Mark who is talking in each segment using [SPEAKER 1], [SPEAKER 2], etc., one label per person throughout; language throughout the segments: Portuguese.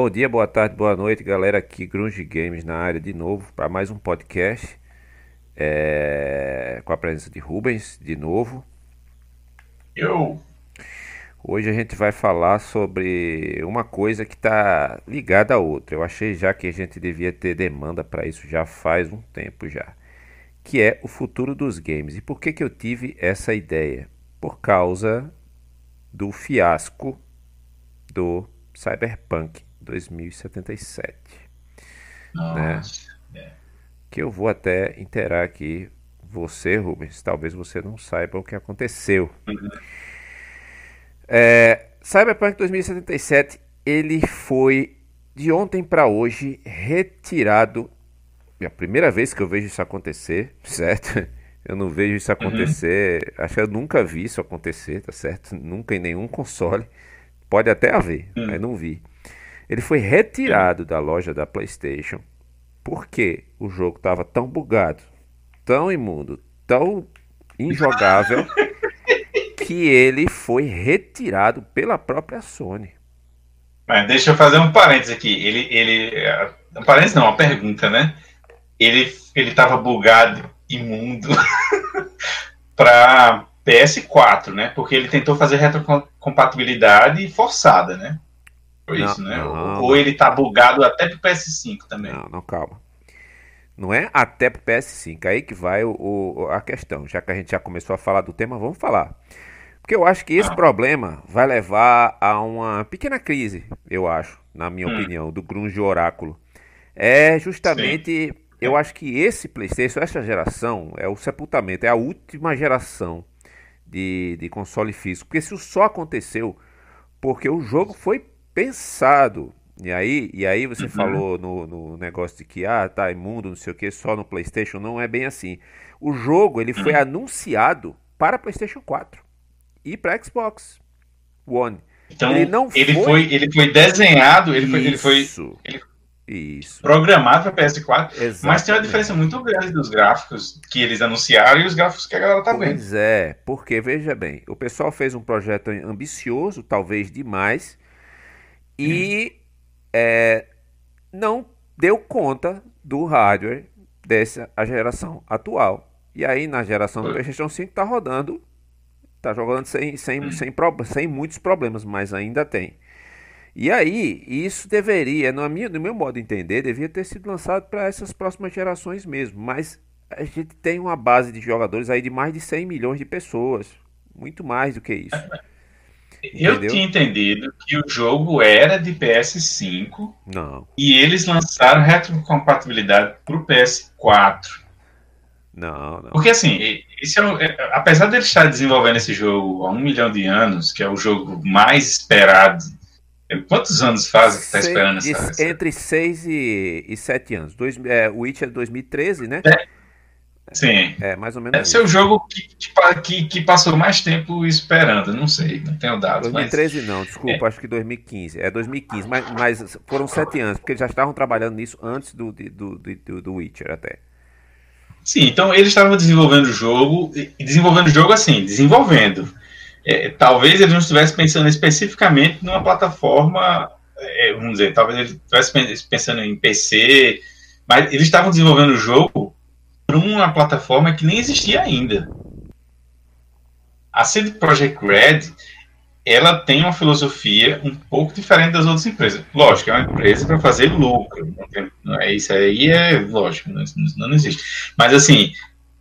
[SPEAKER 1] Bom dia, boa tarde, boa noite, galera. Aqui Grunge Games na área de novo para mais um podcast é... com a presença de Rubens de novo.
[SPEAKER 2] Eu.
[SPEAKER 1] Hoje a gente vai falar sobre uma coisa que está ligada a outra. Eu achei já que a gente devia ter demanda para isso já faz um tempo já, que é o futuro dos games. E por que que eu tive essa ideia? Por causa do fiasco do Cyberpunk 2077. Né? É. Que eu vou até interar aqui você, Rubens. Talvez você não saiba o que aconteceu. Uhum. É, Cyberpunk 2077 ele foi de ontem para hoje retirado. É a primeira vez que eu vejo isso acontecer, certo? Eu não vejo isso acontecer. Uhum. Acho que eu nunca vi isso acontecer, tá certo? Nunca em nenhum console. Pode até haver, uhum. mas não vi. Ele foi retirado da loja da PlayStation porque o jogo estava tão bugado, tão imundo, tão injogável que ele foi retirado pela própria Sony.
[SPEAKER 2] Mas deixa eu fazer um parênteses aqui. Ele, ele, um parênteses não, uma pergunta, né? Ele, ele tava bugado, imundo, para PS4, né? Porque ele tentou fazer retrocompatibilidade forçada, né? Foi não, isso, né? Não, Ou ele tá bugado até pro PS5 também.
[SPEAKER 1] Não, não, calma. Não é até pro PS5, aí que vai o, o, a questão. Já que a gente já começou a falar do tema, vamos falar. Porque eu acho que esse ah. problema vai levar a uma pequena crise, eu acho, na minha hum. opinião, do grunge oráculo. É justamente, Sim. eu acho que esse PlayStation, essa geração, é o sepultamento, é a última geração de, de console físico. Porque isso só aconteceu porque o jogo foi pensado. E aí, e aí você uhum. falou no, no negócio de que ah, tá imundo, não sei o que, só no PlayStation, não é bem assim. O jogo ele foi uhum. anunciado para PlayStation 4 e para Xbox One.
[SPEAKER 2] Então ele não ele foi... foi ele foi desenhado, ele foi, ele foi ele isso. Programado para PS4, Exatamente. mas tem uma diferença muito grande dos gráficos que eles anunciaram e os gráficos que a galera tá vendo.
[SPEAKER 1] Pois é, porque veja bem, o pessoal fez um projeto ambicioso, talvez demais, e é, não deu conta do hardware dessa a geração atual. E aí na geração do PlayStation 5 está rodando, está jogando sem, sem, hum. sem, sem muitos problemas, mas ainda tem. E aí, isso deveria, no meu, no meu modo de entender, devia ter sido lançado para essas próximas gerações mesmo. Mas a gente tem uma base de jogadores aí de mais de 100 milhões de pessoas. Muito mais do que isso.
[SPEAKER 2] Eu Entendeu? tinha entendido que o jogo era de PS5
[SPEAKER 1] não.
[SPEAKER 2] e eles lançaram retrocompatibilidade para o PS4.
[SPEAKER 1] Não, não.
[SPEAKER 2] Porque assim, esse é, é, apesar de eles estar desenvolvendo esse jogo há um milhão de anos, que é o jogo mais esperado. Quantos anos faz que está esperando essa,
[SPEAKER 1] Entre 6 e, e 7 anos. Dois, é, Witcher 2013, né?
[SPEAKER 2] É. Sim.
[SPEAKER 1] É, mais ou menos.
[SPEAKER 2] Deve ser o jogo que, que, que, passou mais tempo esperando, não sei, não tenho dados.
[SPEAKER 1] 2013
[SPEAKER 2] mas...
[SPEAKER 1] não, desculpa, é. acho que 2015. É 2015, mas, mas foram sete anos, porque eles já estavam trabalhando nisso antes do, do, do, do Witcher até.
[SPEAKER 2] Sim, então eles estavam desenvolvendo o jogo, desenvolvendo o jogo assim, desenvolvendo. É, talvez eles não estivessem pensando especificamente numa plataforma, é, vamos dizer, talvez eles estivessem pensando em PC, mas eles estavam desenvolvendo o jogo para uma plataforma que nem existia ainda. A CD Projekt Red ela tem uma filosofia um pouco diferente das outras empresas. Lógico, é uma empresa para fazer lucro. Não é isso aí é lógico, não, não, existe. Mas assim,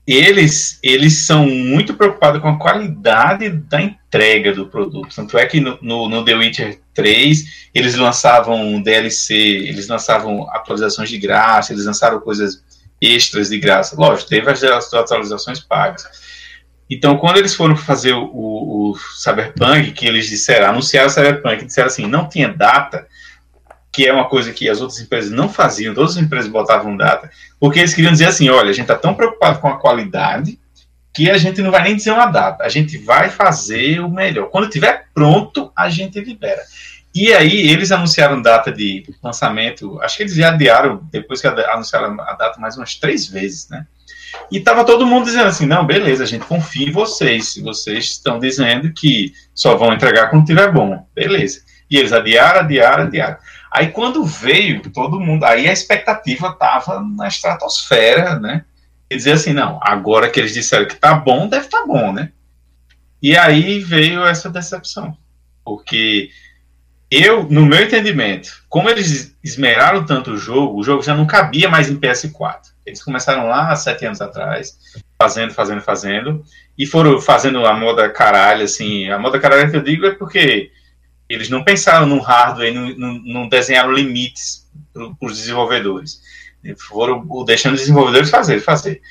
[SPEAKER 2] eles eles são muito preocupados com a qualidade da entrega do produto. Tanto é que no, no, no The Witcher 3 eles lançavam DLC, eles lançavam atualizações de graça, eles lançaram coisas extras de graça. Lógico, teve as atualizações pagas. Então, quando eles foram fazer o, o, Cyberpunk, que eles disseram, anunciaram o Cyberpunk, disseram assim, não tinha data, que é uma coisa que as outras empresas não faziam, todas as empresas botavam data, porque eles queriam dizer assim, olha, a gente está tão preocupado com a qualidade que a gente não vai nem dizer uma data, a gente vai fazer o melhor. Quando tiver pronto, a gente libera. E aí eles anunciaram data de lançamento, acho que eles já adiaram, depois que anunciaram a data mais umas três vezes, né? E tava todo mundo dizendo assim, não, beleza, a gente confia em vocês, se vocês estão dizendo que só vão entregar quando tiver bom, beleza. E eles adiaram, adiaram, adiaram. Aí quando veio, todo mundo, aí a expectativa tava na estratosfera, né? E dizer assim, não, agora que eles disseram que tá bom, deve tá bom, né? E aí veio essa decepção. Porque eu, no meu entendimento, como eles esmeraram tanto o jogo, o jogo já não cabia mais em PS4. Eles começaram lá há sete anos atrás, fazendo, fazendo, fazendo, e foram fazendo a moda caralho, assim. A moda caralho que eu digo é porque eles não pensaram no hardware, não, não, não desenharam limites para os desenvolvedores. Foram deixando os desenvolvedores fazer, fazer.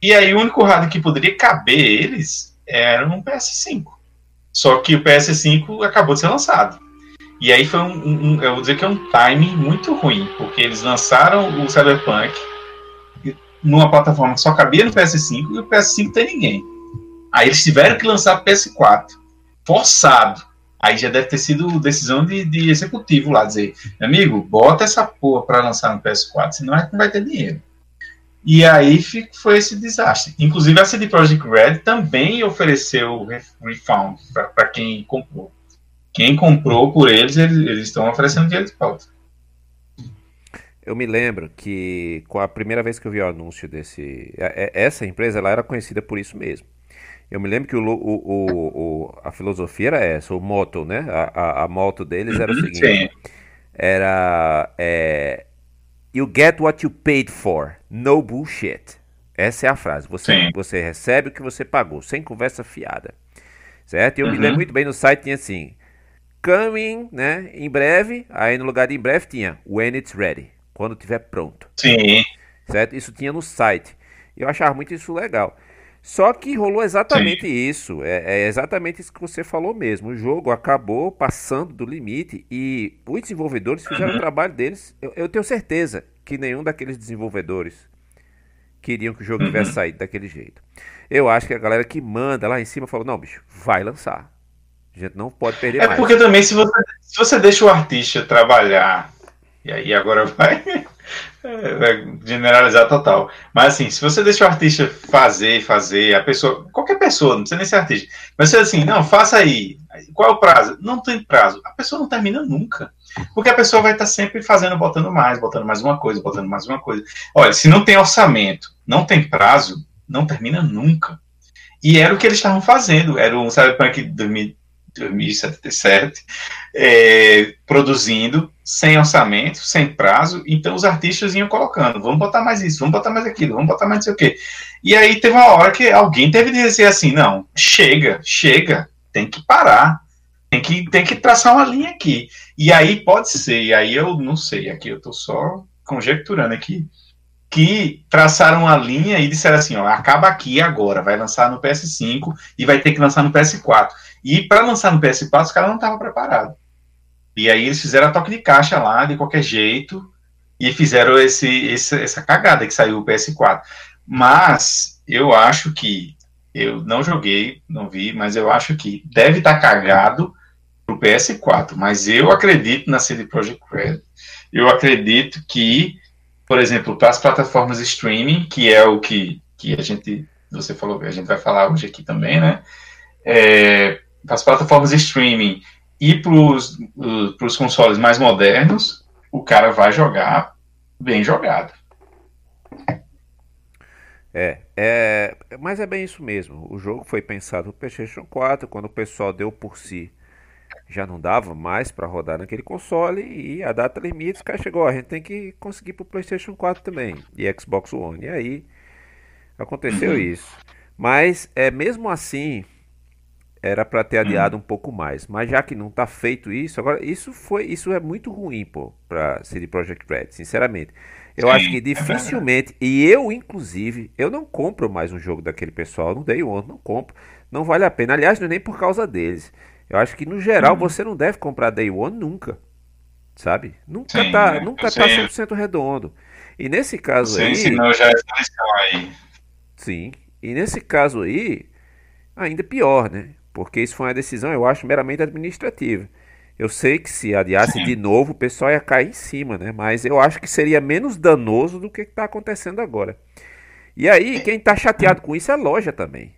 [SPEAKER 2] E aí o único hardware que poderia caber eles era um PS5. Só que o PS5 acabou de ser lançado. E aí foi um, um, eu vou dizer que é um timing muito ruim, porque eles lançaram o Cyberpunk numa plataforma que só cabia no PS5 e o PS5 tem ninguém. Aí eles tiveram que lançar o PS4, forçado. Aí já deve ter sido decisão de, de executivo lá, dizer, amigo, bota essa porra para lançar no PS4, senão não vai ter dinheiro. E aí foi esse desastre. Inclusive a CD Projekt Red também ofereceu refund para quem comprou. Quem comprou por eles, eles, estão oferecendo dinheiro de volta.
[SPEAKER 1] Eu me lembro que com a primeira vez que eu vi o anúncio desse. Essa empresa ela era conhecida por isso mesmo. Eu me lembro que o, o, o, a filosofia era essa, o moto, né? A, a, a moto deles era o uhum, seguinte: Sim. era. É, you get what you paid for, no bullshit. Essa é a frase. Você, você recebe o que você pagou, sem conversa fiada. Certo? Eu uhum. me lembro muito bem no site tinha assim: coming, né? Em breve. Aí no lugar de em breve tinha when it's ready quando tiver pronto.
[SPEAKER 2] Sim.
[SPEAKER 1] Certo? Isso tinha no site. Eu achava muito isso legal. Só que rolou exatamente Sim. isso. É, é, exatamente isso que você falou mesmo. O jogo acabou passando do limite e os desenvolvedores fizeram uhum. o trabalho deles. Eu, eu, tenho certeza que nenhum daqueles desenvolvedores queriam que o jogo uhum. tivesse saído daquele jeito. Eu acho que a galera que manda lá em cima falou: não, bicho, vai lançar. A gente não pode perder
[SPEAKER 2] é
[SPEAKER 1] mais.
[SPEAKER 2] É porque também, se você, se você deixa o artista trabalhar e aí agora vai, vai generalizar total. Mas assim, se você deixa o artista fazer, fazer, a pessoa, qualquer pessoa, não precisa nem ser artista, mas você assim, não, faça aí. Qual é o prazo? Não tem prazo. A pessoa não termina nunca. Porque a pessoa vai estar sempre fazendo, botando mais, botando mais uma coisa, botando mais uma coisa. Olha, se não tem orçamento, não tem prazo, não termina nunca. E era o que eles estavam fazendo. Era um Cyberpunk 2077, é, produzindo, sem orçamento, sem prazo, então os artistas iam colocando, vamos botar mais isso, vamos botar mais aquilo, vamos botar mais não sei o quê. E aí teve uma hora que alguém teve de dizer assim, não, chega, chega, tem que parar, tem que, tem que traçar uma linha aqui. E aí pode ser, e aí eu não sei, aqui eu tô só conjecturando aqui, que traçaram uma linha e disseram assim, ó, acaba aqui agora, vai lançar no PS5 e vai ter que lançar no PS4. E para lançar no PS4, os caras não estavam preparados. E aí eles fizeram a toque de caixa lá, de qualquer jeito, e fizeram esse, esse, essa cagada que saiu o PS4. Mas eu acho que, eu não joguei, não vi, mas eu acho que deve estar tá cagado pro PS4. Mas eu acredito na CD Projekt Red. Eu acredito que, por exemplo, para as plataformas streaming, que é o que, que a gente, você falou, a gente vai falar hoje aqui também, né? É, para as plataformas streaming e para os consoles mais modernos, o cara vai jogar bem jogado.
[SPEAKER 1] É, é, mas é bem isso mesmo. O jogo foi pensado no PlayStation 4, quando o pessoal deu por si, já não dava mais para rodar naquele console e a data limite, os caras chegou, a gente tem que conseguir para o PlayStation 4 também e Xbox One. E aí aconteceu uhum. isso. Mas é mesmo assim, era para ter adiado hum. um pouco mais. Mas já que não está feito isso, agora isso foi isso é muito ruim, pô, para CD Projekt Red, sinceramente. Eu Sim, acho que é dificilmente, é e eu inclusive, eu não compro mais um jogo daquele pessoal, não dei um, não compro. Não vale a pena. Aliás, não é nem por causa deles. Eu acho que no geral hum. você não deve comprar Day One nunca. Sabe? Nunca Sim, tá, nunca tá 100% redondo. E nesse caso
[SPEAKER 2] Sim,
[SPEAKER 1] aí,
[SPEAKER 2] senão já é aí.
[SPEAKER 1] Sim. E nesse caso aí, ainda pior, né? Porque isso foi uma decisão, eu acho, meramente administrativa. Eu sei que se adiasse Sim. de novo, o pessoal ia cair em cima, né? Mas eu acho que seria menos danoso do que está acontecendo agora. E aí, quem está chateado com isso é a loja também.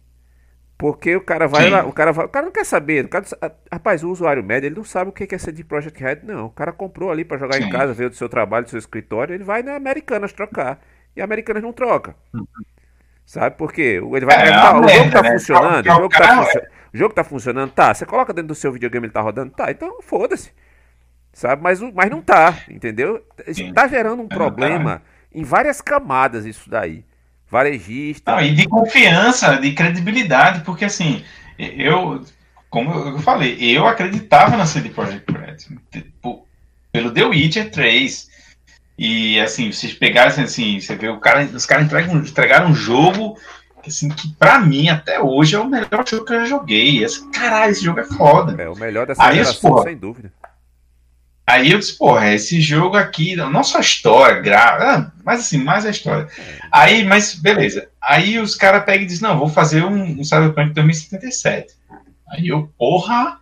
[SPEAKER 1] Porque o cara vai Sim. lá, o cara vai, o cara não quer saber, o cara, rapaz, o usuário médio, ele não sabe o que é ser de Project Red, não. O cara comprou ali para jogar Sim. em casa, veio do seu trabalho, do seu escritório, ele vai na Americanas trocar. E a Americanas não troca. Uhum. Sabe por quê? Ele vai é, perguntar, o jogo tá né? funcionando, o jogo tá, o jogo tá funcionando, tá, você coloca dentro do seu videogame, ele tá rodando, tá, então foda-se. Sabe, mas, mas não tá, entendeu? Tá gerando um é problema em várias camadas isso daí. Varejista.
[SPEAKER 2] Não, e de confiança, de credibilidade, porque assim, eu, como eu falei, eu acreditava na CD Projekt Red. Tipo, pelo The Witcher 3. E assim, vocês pegassem assim, você vê o cara, os caras entregam, entregaram um jogo assim, que pra mim, até hoje, é o melhor jogo que eu já joguei. Esse, caralho, esse jogo é foda.
[SPEAKER 1] É o melhor dessa Aí, geração, porra, sem dúvida.
[SPEAKER 2] Aí eu disse, porra, esse jogo aqui, não só a história, gra... mas assim, mais a história. Aí, mas beleza. Aí os caras pegam e dizem, não, vou fazer um, um Cyberpunk 2077. Aí eu, porra,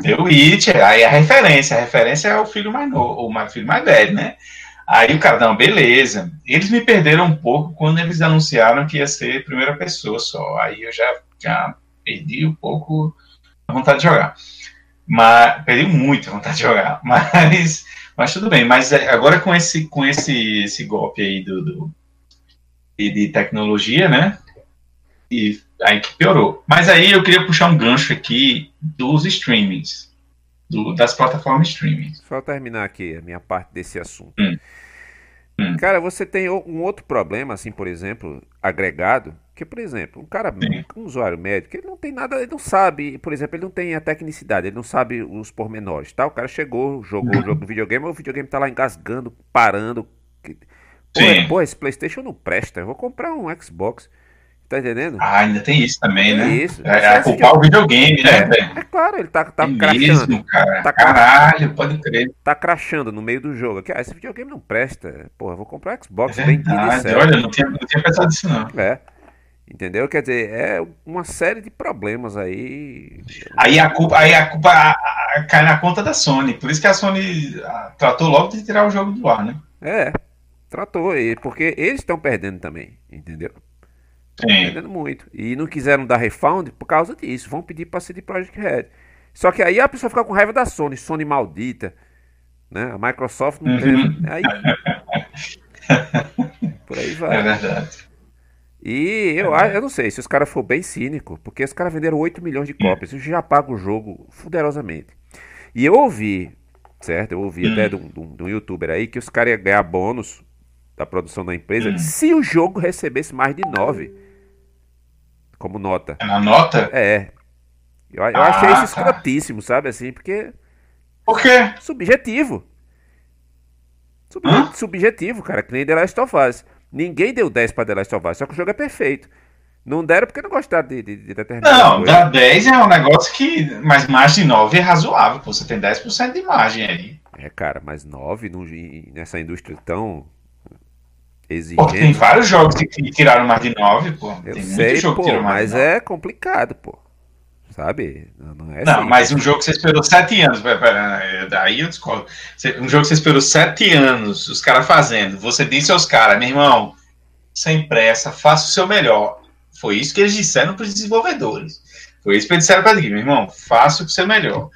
[SPEAKER 2] deu it. Aí a referência, a referência é o filho mais novo, o filho mais velho, né? Aí o cara, não, beleza. Eles me perderam um pouco quando eles anunciaram que ia ser primeira pessoa só. Aí eu já, já perdi um pouco a vontade de jogar. Mas perdi muito a vontade de jogar. Mas, mas tudo bem. Mas é, agora com esse, com esse, esse golpe aí do, do de, tecnologia, né? E aí que piorou. Mas aí eu queria puxar um gancho aqui dos streamings. Do, das plataformas streaming.
[SPEAKER 1] Só terminar aqui a minha parte desse assunto. Hum. Hum. Cara, você tem um outro problema, assim, por exemplo, agregado, porque, por exemplo, um cara, um usuário médico, ele não tem nada, ele não sabe, por exemplo, ele não tem a tecnicidade, ele não sabe os pormenores, tá? O cara chegou, jogou o jogo no videogame, o videogame tá lá engasgando, parando. Pô, é, pô, esse Playstation não presta, eu vou comprar um Xbox. Tá entendendo?
[SPEAKER 2] Ah, ainda tem isso também, né? Isso. É, é culpar o videogame, né,
[SPEAKER 1] é, velho? É claro, ele tá, tá crachando. Mesmo,
[SPEAKER 2] cara.
[SPEAKER 1] Tá
[SPEAKER 2] Caralho, pode crer.
[SPEAKER 1] Tá crachando no meio do jogo. Aqui, ah, esse videogame não presta. Porra, vou comprar Xbox
[SPEAKER 2] é verdade. Olha, não tinha, não tinha pensado nisso, não.
[SPEAKER 1] É. Entendeu? Quer dizer, é uma série de problemas aí.
[SPEAKER 2] Aí a culpa, aí a culpa a, a, cai na conta da Sony. Por isso que a Sony tratou logo de tirar o jogo do ar, né?
[SPEAKER 1] É, tratou. Porque eles estão perdendo também, entendeu? Estão perdendo muito. E não quiseram dar refund por causa disso. Vão pedir para ser de Project Red. Só que aí a pessoa fica com raiva da Sony, Sony maldita. Né? A Microsoft não uhum. Aí... Por aí vai.
[SPEAKER 2] É verdade.
[SPEAKER 1] E eu, é. eu não sei, se os caras for bem cínico, porque os caras venderam 8 milhões de cópias, eu já pago o jogo fuderosamente. E eu ouvi, certo? Eu ouvi hum. até de um, de um youtuber aí que os caras iam ganhar bônus da produção da empresa hum. se o jogo recebesse mais de 9 como nota.
[SPEAKER 2] É na nota?
[SPEAKER 1] É. Eu, eu ah, achei isso tá. escrotíssimo, sabe? Assim, porque.
[SPEAKER 2] Por quê?
[SPEAKER 1] Subjetivo. Sub, subjetivo, cara, que nem The Last of Us. Ninguém deu 10 para The Last of Us, só que o jogo é perfeito. Não deram porque não gostaram de, de, de
[SPEAKER 2] determinado. Não, coisa. dar 10 é um negócio que. Mas mais de 9 é razoável, pô. Você tem 10% de margem aí.
[SPEAKER 1] É, cara, mas 9 no, nessa indústria tão exigente. Pô,
[SPEAKER 2] tem vários jogos que tiraram mais de 9, pô.
[SPEAKER 1] Eu
[SPEAKER 2] tem
[SPEAKER 1] sei, muito jogo pô, que tirou mais mas é complicado, pô. Sabe?
[SPEAKER 2] Não, é não mas um jogo que você esperou 7 anos, daí eu discordo. Um jogo que você esperou 7 anos, os caras fazendo, você disse aos caras, meu irmão, sem pressa, faça o seu melhor. Foi isso que eles disseram para os desenvolvedores. Foi isso que eles disseram para eles, meu irmão, faça o seu melhor.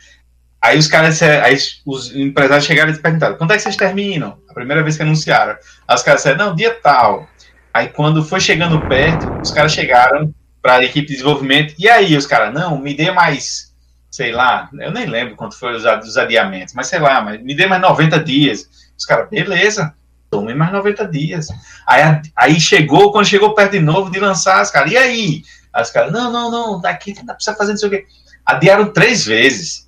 [SPEAKER 2] Aí os caras, aí os empresários chegaram e perguntaram, quando é que vocês terminam? A primeira vez que anunciaram. Aí os caras disseram, não, dia tal. Aí quando foi chegando perto, os caras chegaram para a equipe de desenvolvimento. E aí os caras, não, me dê mais, sei lá, eu nem lembro quanto foi os, os adiamentos, mas sei lá, mas me dê mais 90 dias. Os caras, beleza, tome mais 90 dias. Aí, aí chegou, quando chegou perto de novo de lançar, as caras, e aí? As caras, não, não, não, daqui não precisa fazer não sei o quê. Adiaram três vezes.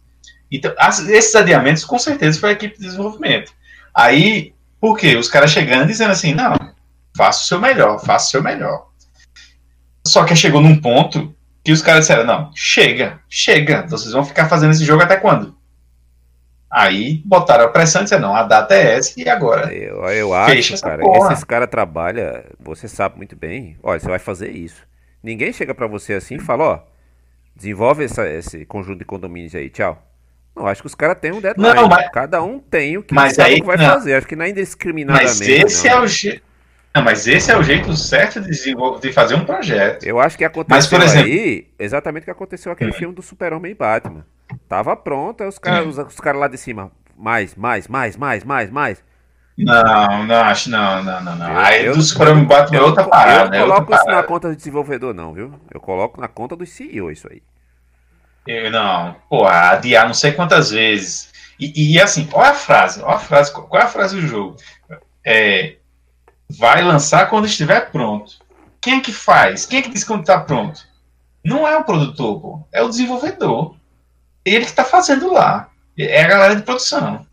[SPEAKER 2] Então, esses adiamentos, com certeza, foi a equipe de desenvolvimento. Aí, por quê? Os caras chegando dizendo assim, não, faça o seu melhor, faça o seu melhor. Só que chegou num ponto que os caras disseram: não, chega, chega, vocês vão ficar fazendo esse jogo até quando? Aí botaram a pressão e disseram: não, a data é essa e agora.
[SPEAKER 1] Eu, eu acho, cara, porra. esses caras trabalham, você sabe muito bem, olha, você vai fazer isso. Ninguém chega para você assim e fala: ó, desenvolve essa, esse conjunto de condomínios aí, tchau. Não, acho que os caras têm um deadline. Não, mas, Cada um tem o que
[SPEAKER 2] mas
[SPEAKER 1] aí, que vai não. fazer. Acho que não é indiscriminadamente.
[SPEAKER 2] Mas esse
[SPEAKER 1] não.
[SPEAKER 2] é o jeito. Não, mas esse é o jeito certo de, de fazer um projeto.
[SPEAKER 1] Eu acho que aconteceu mas, por exemplo, aí exatamente o que aconteceu aquele hum. filme do Super-Homem e Batman. Tava pronto, aí os caras os, os cara lá de cima, mais, mais, mais, mais, mais, mais.
[SPEAKER 2] Não, não, acho não, não, não, não. Aí eu, do Super-Homem Batman é outra parada.
[SPEAKER 1] Eu não coloco
[SPEAKER 2] isso
[SPEAKER 1] na conta do desenvolvedor, não, viu? Eu coloco na conta do CEO isso aí.
[SPEAKER 2] Eu, não, pô, adiar não sei quantas vezes. E, e assim, olha a frase, olha a frase, qual é a frase do jogo? É, vai lançar quando estiver pronto. Quem é que faz? Quem é que diz quando está pronto? Não é o produtor, pô, é o desenvolvedor. Ele que está fazendo lá. É a galera de produção.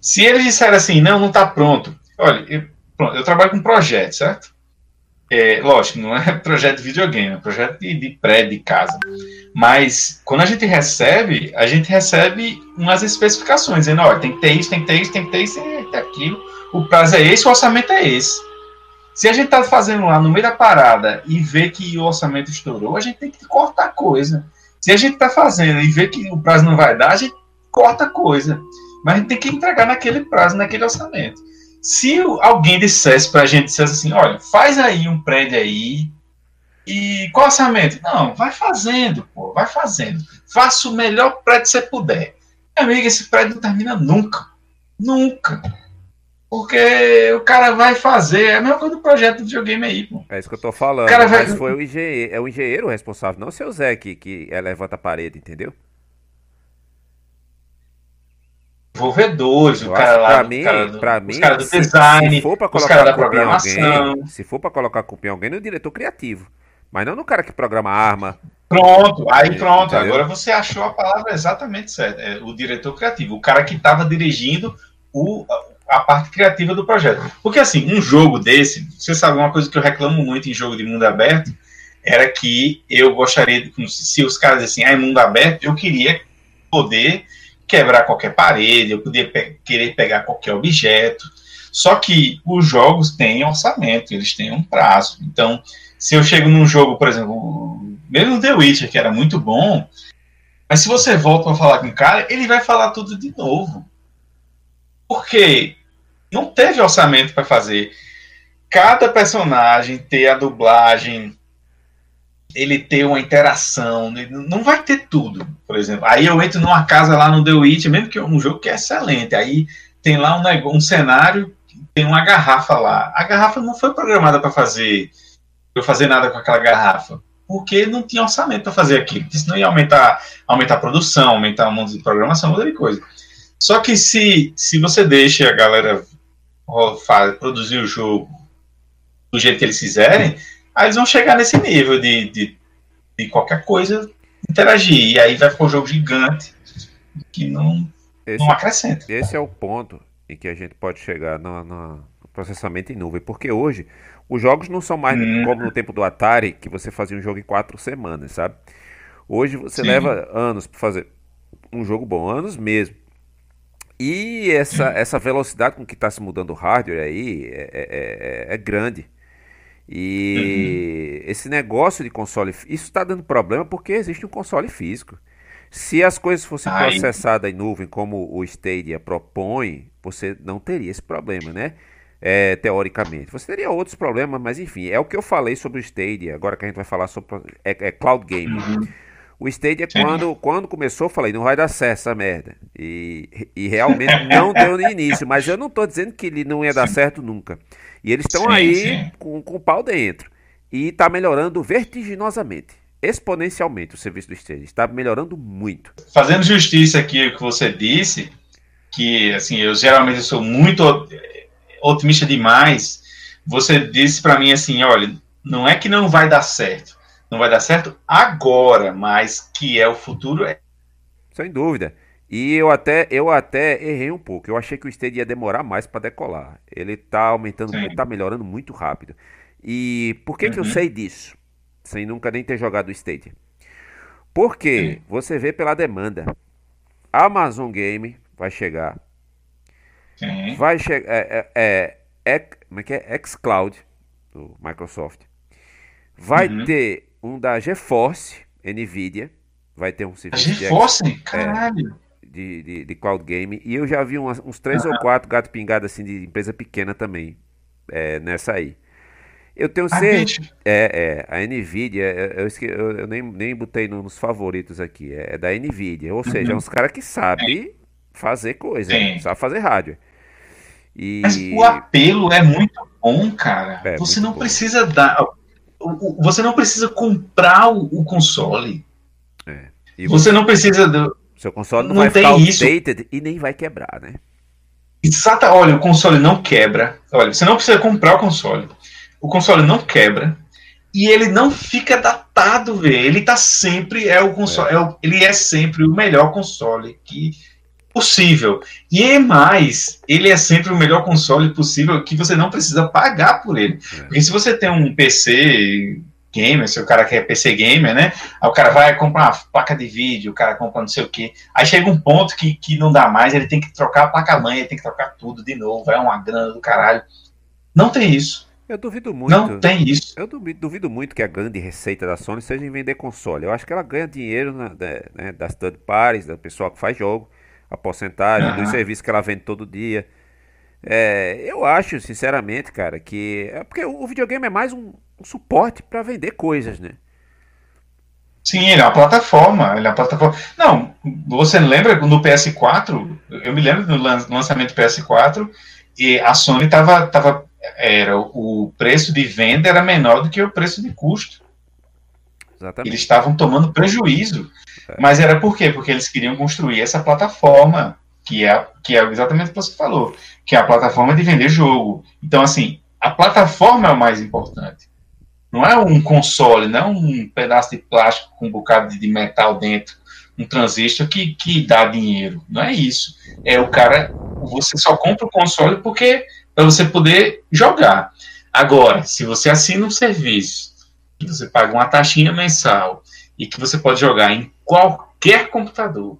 [SPEAKER 2] Se eles disserem assim, não, não está pronto. Olha, eu, pronto, eu trabalho com projeto, certo? É, lógico, não é projeto de videogame, é projeto de, de prédio, de casa. Mas quando a gente recebe, a gente recebe umas especificações, dizendo, olha, tem que ter isso, tem que ter isso, tem que ter isso, tem que ter aquilo. O prazo é esse, o orçamento é esse. Se a gente está fazendo lá no meio da parada e vê que o orçamento estourou, a gente tem que cortar coisa. Se a gente está fazendo e vê que o prazo não vai dar, a gente corta coisa. Mas a gente tem que entregar naquele prazo, naquele orçamento. Se alguém dissesse para a gente, dissesse assim, olha, faz aí um prédio aí, e qual orçamento? Não, vai fazendo, pô, vai fazendo. Faça o melhor prédio que você puder. Meu amigo, esse prédio não termina nunca. Nunca. Porque o cara vai fazer. É a mesma coisa do projeto do videogame aí, pô.
[SPEAKER 1] É isso que eu tô falando. O cara vai... Mas foi o engenheiro, é o engenheiro responsável, não o seu Zé que, que é, levanta a parede, entendeu?
[SPEAKER 2] desenvolvedores, o cara lá,
[SPEAKER 1] pra mim,
[SPEAKER 2] cara
[SPEAKER 1] do, pra mim,
[SPEAKER 2] os caras do design,
[SPEAKER 1] se for pra colocar os caras da programação. Alguém, se for para colocar culpa em alguém, no diretor criativo. Mas não no cara que programa arma.
[SPEAKER 2] Pronto, aí pronto. Entendeu? Agora você achou a palavra exatamente certa. É o diretor criativo, o cara que estava dirigindo o, a parte criativa do projeto. Porque assim, um jogo desse, você sabe uma coisa que eu reclamo muito em jogo de mundo aberto, era que eu gostaria, de, se os caras assim, ah, em mundo aberto, eu queria poder quebrar qualquer parede, eu podia pe querer pegar qualquer objeto. Só que os jogos têm orçamento, eles têm um prazo. Então, se eu chego num jogo, por exemplo, mesmo The Witcher, que era muito bom, mas se você volta para falar com o cara, ele vai falar tudo de novo. Porque não teve orçamento para fazer cada personagem ter a dublagem, ele ter uma interação, não vai ter tudo, por exemplo. Aí eu entro numa casa lá no The Witcher, mesmo que é um jogo que é excelente, aí tem lá um, um cenário, tem uma garrafa lá. A garrafa não foi programada para fazer eu fazer nada com aquela garrafa. Porque não tinha orçamento para fazer aquilo. Porque senão ia aumentar, aumentar a produção, aumentar o um monte de programação, muita coisa. Só que se, se você deixa a galera produzir o jogo do jeito que eles quiserem, aí eles vão chegar nesse nível de, de, de qualquer coisa interagir. E aí vai ficar um jogo gigante que não, esse, não acrescenta.
[SPEAKER 1] Esse é o ponto em que a gente pode chegar no, no processamento em nuvem. Porque hoje os jogos não são mais hum. como no tempo do Atari, que você fazia um jogo em quatro semanas, sabe? Hoje você Sim. leva anos para fazer um jogo bom, anos mesmo. E essa, essa velocidade com que está se mudando o hardware aí é, é, é, é grande. E uhum. esse negócio de console, isso está dando problema porque existe um console físico. Se as coisas fossem Ai. processadas em nuvem, como o Stadia propõe, você não teria esse problema, né? É, teoricamente. Você teria outros problemas, mas enfim, é o que eu falei sobre o Stadia, agora que a gente vai falar sobre é, é cloud gaming. Uhum. O Stadia, quando, quando começou, eu falei, não vai dar certo essa merda. E, e realmente não deu no início, mas eu não estou dizendo que ele não ia dar sim. certo nunca. E eles estão aí sim. Com, com o pau dentro. E está melhorando vertiginosamente, exponencialmente o serviço do Stadia. Está melhorando muito.
[SPEAKER 2] Fazendo justiça aqui o que você disse, que assim, eu geralmente sou muito otimista demais, você disse para mim assim, olha, não é que não vai dar certo, não vai dar certo agora, mas que é o futuro é.
[SPEAKER 1] Sem dúvida. E eu até, eu até errei um pouco. Eu achei que o Stadia ia demorar mais para decolar. Ele está aumentando, está melhorando muito rápido. E por que, uhum. que eu uhum. sei disso? Sem nunca nem ter jogado o Stadia. Porque Sim. você vê pela demanda. Amazon Game vai chegar. Vai chegar. É, é, é, como é que é? xCloud, do Microsoft. Vai uhum. ter um da GeForce, Nvidia. Vai ter um
[SPEAKER 2] serviço. A GeForce? De, Caralho!
[SPEAKER 1] De, de, de, cloud game. E eu já vi umas, uns três uhum. ou quatro gato pingado assim de empresa pequena também. É, nessa aí. Eu tenho certeza. É, é, a Nvidia, eu, eu, eu, nem, nem botei nos favoritos aqui, é, é da Nvidia. Ou seja, é uns caras que sabem fazer coisa, Sim. sabe fazer rádio.
[SPEAKER 2] E... Mas o apelo é muito bom, cara. É, você não bom. precisa dar. Você não precisa comprar o, o console. É. Você, você, não precisa. Do...
[SPEAKER 1] Seu console não, não vai ficar outdated e nem vai quebrar, né?
[SPEAKER 2] Exata, olha, o console não quebra. Olha, você não precisa comprar o console o console não quebra e ele não fica datado, velho. Ele tá sempre é o console, é. É o, ele é sempre o melhor console que possível. E é mais, ele é sempre o melhor console possível que você não precisa pagar por ele. É. Porque se você tem um PC gamer, se o cara quer PC gamer, né? Aí o cara vai comprar uma placa de vídeo, o cara compra não sei o que. Aí chega um ponto que, que não dá mais, ele tem que trocar a placa-mãe, ele tem que trocar tudo de novo, vai uma grana do caralho. Não tem isso.
[SPEAKER 1] Eu duvido muito.
[SPEAKER 2] Não tem isso.
[SPEAKER 1] Eu duvido, duvido, muito que a grande receita da Sony seja em vender console. Eu acho que ela ganha dinheiro na, né, das third parties, do pessoal que faz jogo, a porcentagem, uhum. dos serviços que ela vende todo dia. É, eu acho, sinceramente, cara, que. É porque o videogame é mais um, um suporte para vender coisas, né?
[SPEAKER 2] Sim, ele é uma plataforma. Ele é uma plataforma. Não, você lembra no PS4? Eu me lembro do lançamento do PS4 e a Sony estava tava era o preço de venda era menor do que o preço de custo. Exatamente. Eles estavam tomando prejuízo. Mas era por quê? Porque eles queriam construir essa plataforma, que é, que é exatamente o que você falou, que é a plataforma de vender jogo. Então, assim, a plataforma é o mais importante. Não é um console, não é um pedaço de plástico com um bocado de metal dentro, um transistor que, que dá dinheiro. Não é isso. É o cara. Você só compra o console porque para você poder jogar. Agora, se você assina um serviço, que você paga uma taxinha mensal e que você pode jogar em qualquer computador,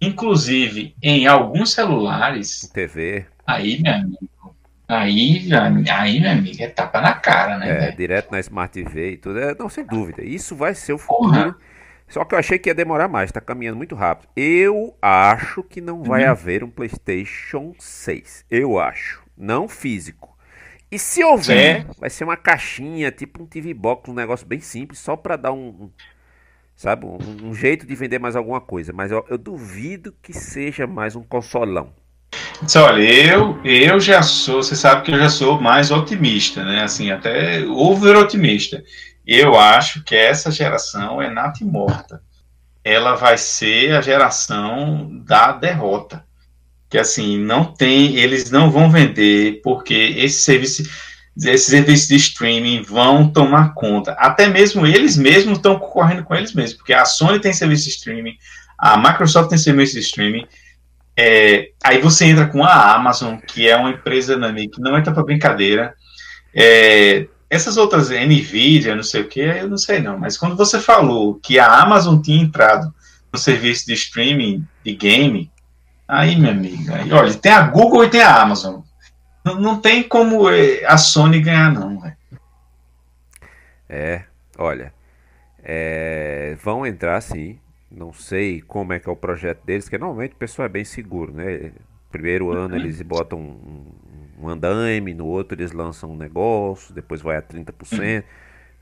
[SPEAKER 2] inclusive em alguns celulares,
[SPEAKER 1] TV,
[SPEAKER 2] aí, meu amigo, aí, aí, meu amigo, é tapa na cara, né?
[SPEAKER 1] É, véio? direto na Smart TV e tudo. É, não, sem dúvida. Isso vai ser o futuro. Porra. Só que eu achei que ia demorar mais, tá caminhando muito rápido. Eu acho que não vai uhum. haver um PlayStation 6. Eu acho não físico. E se houver, Sim. vai ser uma caixinha, tipo um TV Box, um negócio bem simples, só para dar um, sabe, um, um, jeito de vender mais alguma coisa. Mas eu, eu duvido que seja mais um consolão.
[SPEAKER 2] Olha, eu, eu já sou, você sabe que eu já sou mais otimista, né? Assim, até over otimista. Eu acho que essa geração é nata e morta. Ela vai ser a geração da derrota que assim não tem, eles não vão vender porque esse serviço, esses serviços de streaming vão tomar conta. Até mesmo eles mesmos estão concorrendo com eles mesmos, porque a Sony tem serviço de streaming, a Microsoft tem serviço de streaming. É, aí você entra com a Amazon, que é uma empresa né, que não entra para brincadeira. É, essas outras, Nvidia, não sei o que, eu não sei não, mas quando você falou que a Amazon tinha entrado no serviço de streaming de game, Aí, minha amiga, aí, olha, tem a Google e tem a Amazon. Não, não tem como eh, a Sony ganhar, não. Véio.
[SPEAKER 1] É, olha, é, vão entrar sim. Não sei como é que é o projeto deles, que normalmente o pessoal é bem seguro, né? Primeiro ano eles botam um, um andaime, no outro eles lançam um negócio, depois vai a 30%.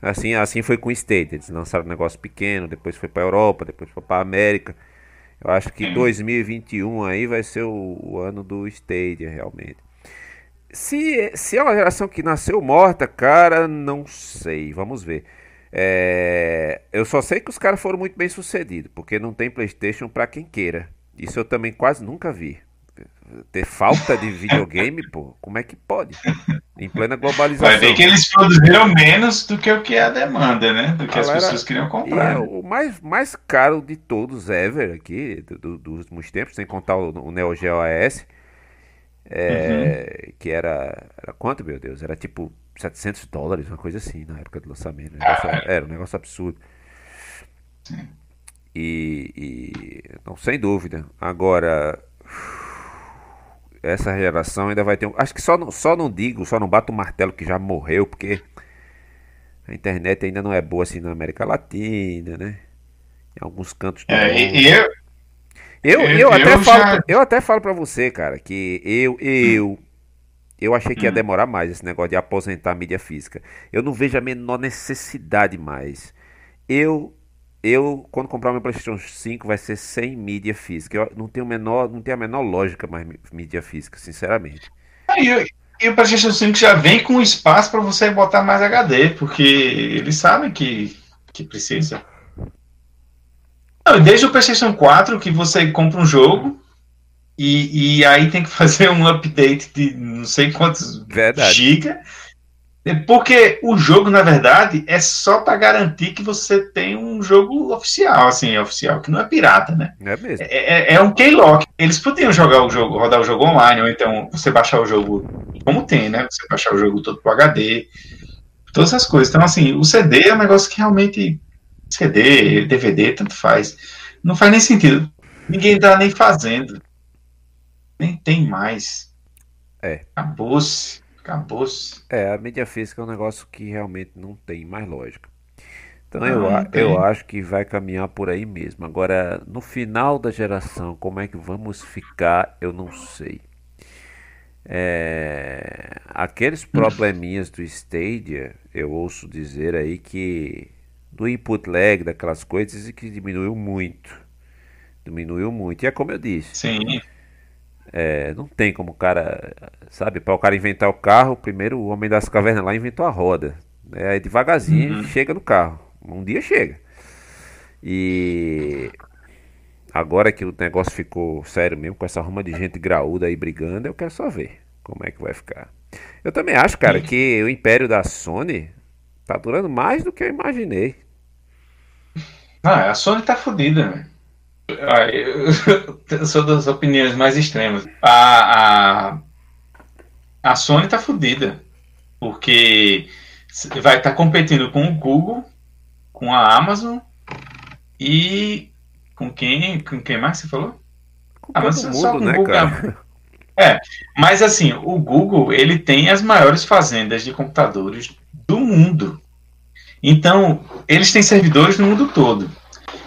[SPEAKER 1] Assim, assim foi com o State, eles lançaram um negócio pequeno, depois foi para Europa, depois foi para América. Eu acho que 2021 aí vai ser o, o ano do Stadia, realmente. Se, se é uma geração que nasceu morta, cara, não sei. Vamos ver. É, eu só sei que os caras foram muito bem sucedidos, porque não tem PlayStation para quem queira. Isso eu também quase nunca vi ter falta de videogame, pô, como é que pode? Em plena globalização.
[SPEAKER 2] Vai ver que eles produziram menos do que o que é a demanda, né? Do que Galera, as pessoas queriam comprar.
[SPEAKER 1] É, o mais, mais caro de todos ever aqui, do, do, dos últimos tempos, sem contar o, o Neo Geo AS, é, uhum. que era, era quanto, meu Deus? Era tipo 700 dólares, uma coisa assim, na época do lançamento. Negócio, ah. Era um negócio absurdo. E, e, não, sem dúvida. Agora, essa geração ainda vai ter um. Acho que só não, só não digo, só não bato o martelo que já morreu, porque a internet ainda não é boa assim na América Latina, né? Em alguns cantos
[SPEAKER 2] do é, mundo. eu,
[SPEAKER 1] eu, eu, eu, até já... falo, eu até falo pra você, cara, que eu, eu, eu achei que ia hum. demorar mais esse negócio de aposentar a mídia física. Eu não vejo a menor necessidade mais. Eu eu, quando comprar meu PlayStation 5, vai ser sem mídia física. Eu não tenho menor, não tem a menor lógica mais mídia física, sinceramente.
[SPEAKER 2] E, e o PlayStation 5 já vem com espaço para você botar mais HD, porque eles sabem que, que precisa. Não, desde o PlayStation 4 que você compra um jogo e, e aí tem que fazer um update de não sei quantos
[SPEAKER 1] Verdade.
[SPEAKER 2] giga porque o jogo, na verdade, é só para garantir que você tem um jogo oficial, assim, oficial, que não é pirata, né?
[SPEAKER 1] É mesmo.
[SPEAKER 2] É, é, é um keylock. Eles podiam jogar o jogo, rodar o jogo online, ou então você baixar o jogo como tem, né? Você baixar o jogo todo pro HD, todas essas coisas. Então, assim, o CD é um negócio que realmente. CD, DVD, tanto faz. Não faz nem sentido. Ninguém tá nem fazendo. Nem tem mais.
[SPEAKER 1] É.
[SPEAKER 2] Acabou-se. Acabou-se.
[SPEAKER 1] É, a mídia física é um negócio que realmente não tem mais lógica. Então eu, eu acho que vai caminhar por aí mesmo. Agora, no final da geração, como é que vamos ficar, eu não sei. É, aqueles probleminhas do Stadia, eu ouço dizer aí que do input lag, daquelas coisas, e que diminuiu muito. Diminuiu muito. E é como eu disse.
[SPEAKER 2] Sim.
[SPEAKER 1] É, não tem como o cara, sabe, para o cara inventar o carro, primeiro o homem das cavernas lá inventou a roda. É, aí devagarzinho uhum. chega no carro. Um dia chega. E agora que o negócio ficou sério mesmo, com essa ruma de gente graúda aí brigando, eu quero só ver como é que vai ficar. Eu também acho, cara, que o império da Sony tá durando mais do que eu imaginei.
[SPEAKER 2] Ah, a Sony tá fodida, velho. Ah, eu sou das opiniões mais extremas. A, a, a Sony tá fodida. Porque vai estar tá competindo com o Google, com a Amazon e com quem, com quem mais você falou?
[SPEAKER 1] Com ah, mas mundo, né, Google. Cara?
[SPEAKER 2] É, mas assim, o Google ele tem as maiores fazendas de computadores do mundo. Então, eles têm servidores no mundo todo.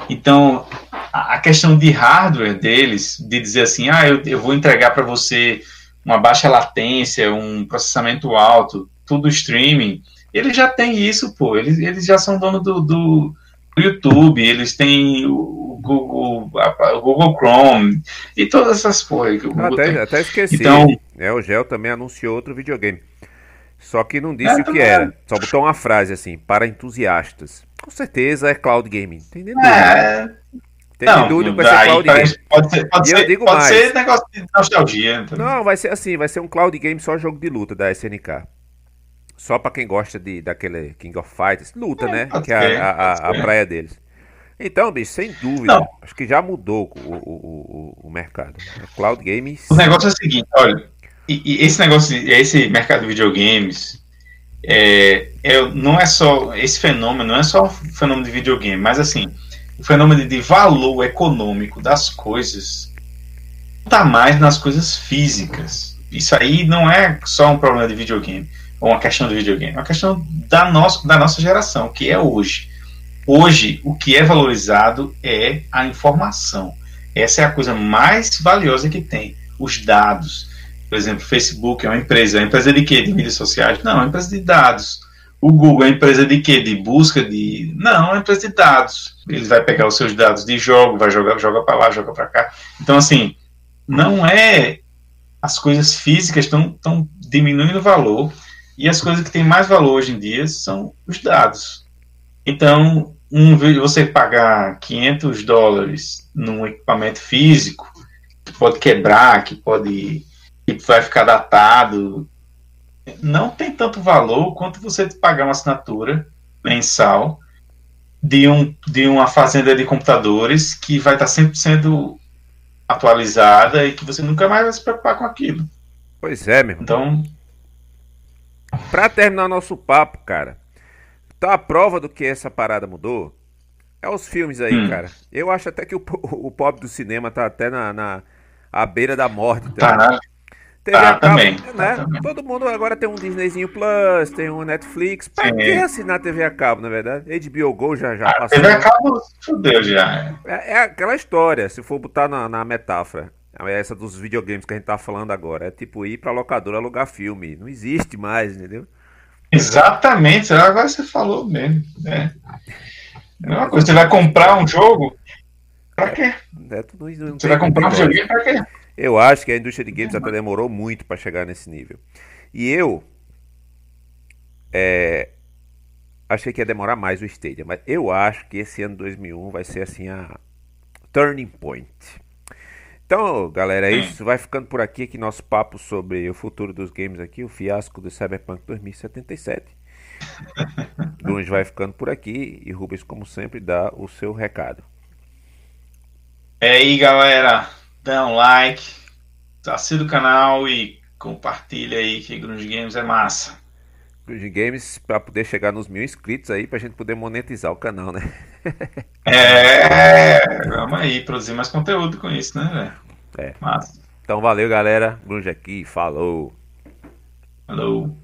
[SPEAKER 2] Então, a questão de hardware deles, de dizer assim, ah, eu, eu vou entregar para você uma baixa latência, um processamento alto, tudo streaming, eles já têm isso, pô. Eles, eles já são dono do, do, YouTube, eles têm o Google, o Google Chrome e todas essas porra
[SPEAKER 1] até, até esqueci. Então, é, o Gel também anunciou outro videogame. Só que não disse é, o que era. Só botou uma frase assim, para entusiastas. Com certeza é cloud gaming. Entendeu?
[SPEAKER 2] É,
[SPEAKER 1] tem não, dúvida que vai ser cloud game.
[SPEAKER 2] Pode ser, pode ser, eu digo pode mais. ser negócio de nostalgia.
[SPEAKER 1] Não, vai ser assim, vai ser um cloud game só jogo de luta da SNK. Só pra quem gosta de, daquele King of Fighters. Luta, é, né? Que é a, a, a, praia deles. Então, bicho, sem dúvida, não. acho que já mudou o, o, o, o mercado. Cloud games.
[SPEAKER 2] O negócio é o seguinte, olha, e, e esse negócio, esse mercado de videogames, é, é, não é só esse fenômeno, não é só um fenômeno de videogame, mas assim, o fenômeno de valor econômico das coisas está mais nas coisas físicas. Isso aí não é só um problema de videogame, ou uma questão de videogame, é uma questão da, nosso, da nossa geração, que é hoje. Hoje, o que é valorizado é a informação. Essa é a coisa mais valiosa que tem. Os dados. Por exemplo, Facebook é uma empresa. É uma empresa de quê? De mídias sociais? Não, é uma empresa de dados. O Google é empresa de quê? De busca de. Não, é uma empresa de dados. Ele vai pegar os seus dados de jogo, vai jogar, joga para lá, joga para cá. Então, assim, não é. As coisas físicas estão diminuindo o valor e as coisas que têm mais valor hoje em dia são os dados. Então, um, você pagar 500 dólares num equipamento físico que pode quebrar, que pode que vai ficar datado, não tem tanto valor quanto você pagar uma assinatura mensal de, um, de uma fazenda de computadores que vai estar sempre sendo atualizada e que você nunca mais vai se preocupar com aquilo.
[SPEAKER 1] Pois é, meu.
[SPEAKER 2] Então.
[SPEAKER 1] Pra terminar nosso papo, cara, tá a prova do que essa parada mudou é os filmes aí, hum. cara. Eu acho até que o, o pobre do cinema tá até na, na à beira da morte.
[SPEAKER 2] Tá, tá
[SPEAKER 1] TV ah, a cabo, também, né? Também. Todo mundo agora tem um Disneyzinho Plus, tem um Netflix. Pra Sim. que assinar TV a cabo, na verdade? HBO Go já, já
[SPEAKER 2] ah, passou. TV a cabo fudeu já.
[SPEAKER 1] É, é aquela história, se for botar na, na metáfora. essa dos videogames que a gente tá falando agora. É tipo ir pra locadora alugar filme. Não existe mais, entendeu?
[SPEAKER 2] Exatamente, agora você falou mesmo. É. É coisa, você vai comprar um jogo, pra quê? É, isso, você vai comprar um videogame pra quê?
[SPEAKER 1] Eu acho que a indústria de games até demorou muito para chegar nesse nível. E eu é, achei que ia demorar mais o Stadia, mas eu acho que esse ano 2001 vai ser assim a turning point. Então, galera, é isso. Vai ficando por aqui aqui nosso papo sobre o futuro dos games aqui, o fiasco do Cyberpunk 2077. Grunge vai ficando por aqui e Rubens, como sempre, dá o seu recado.
[SPEAKER 2] É aí, galera. Dá um like, assina o canal e compartilha aí que Grunge Games é massa.
[SPEAKER 1] Grunge Games para poder chegar nos mil inscritos aí, pra gente poder monetizar o canal, né?
[SPEAKER 2] é, vamos aí, produzir mais conteúdo com isso, né, velho?
[SPEAKER 1] É. Massa. Então valeu, galera. Grunge aqui, falou.
[SPEAKER 2] Falou.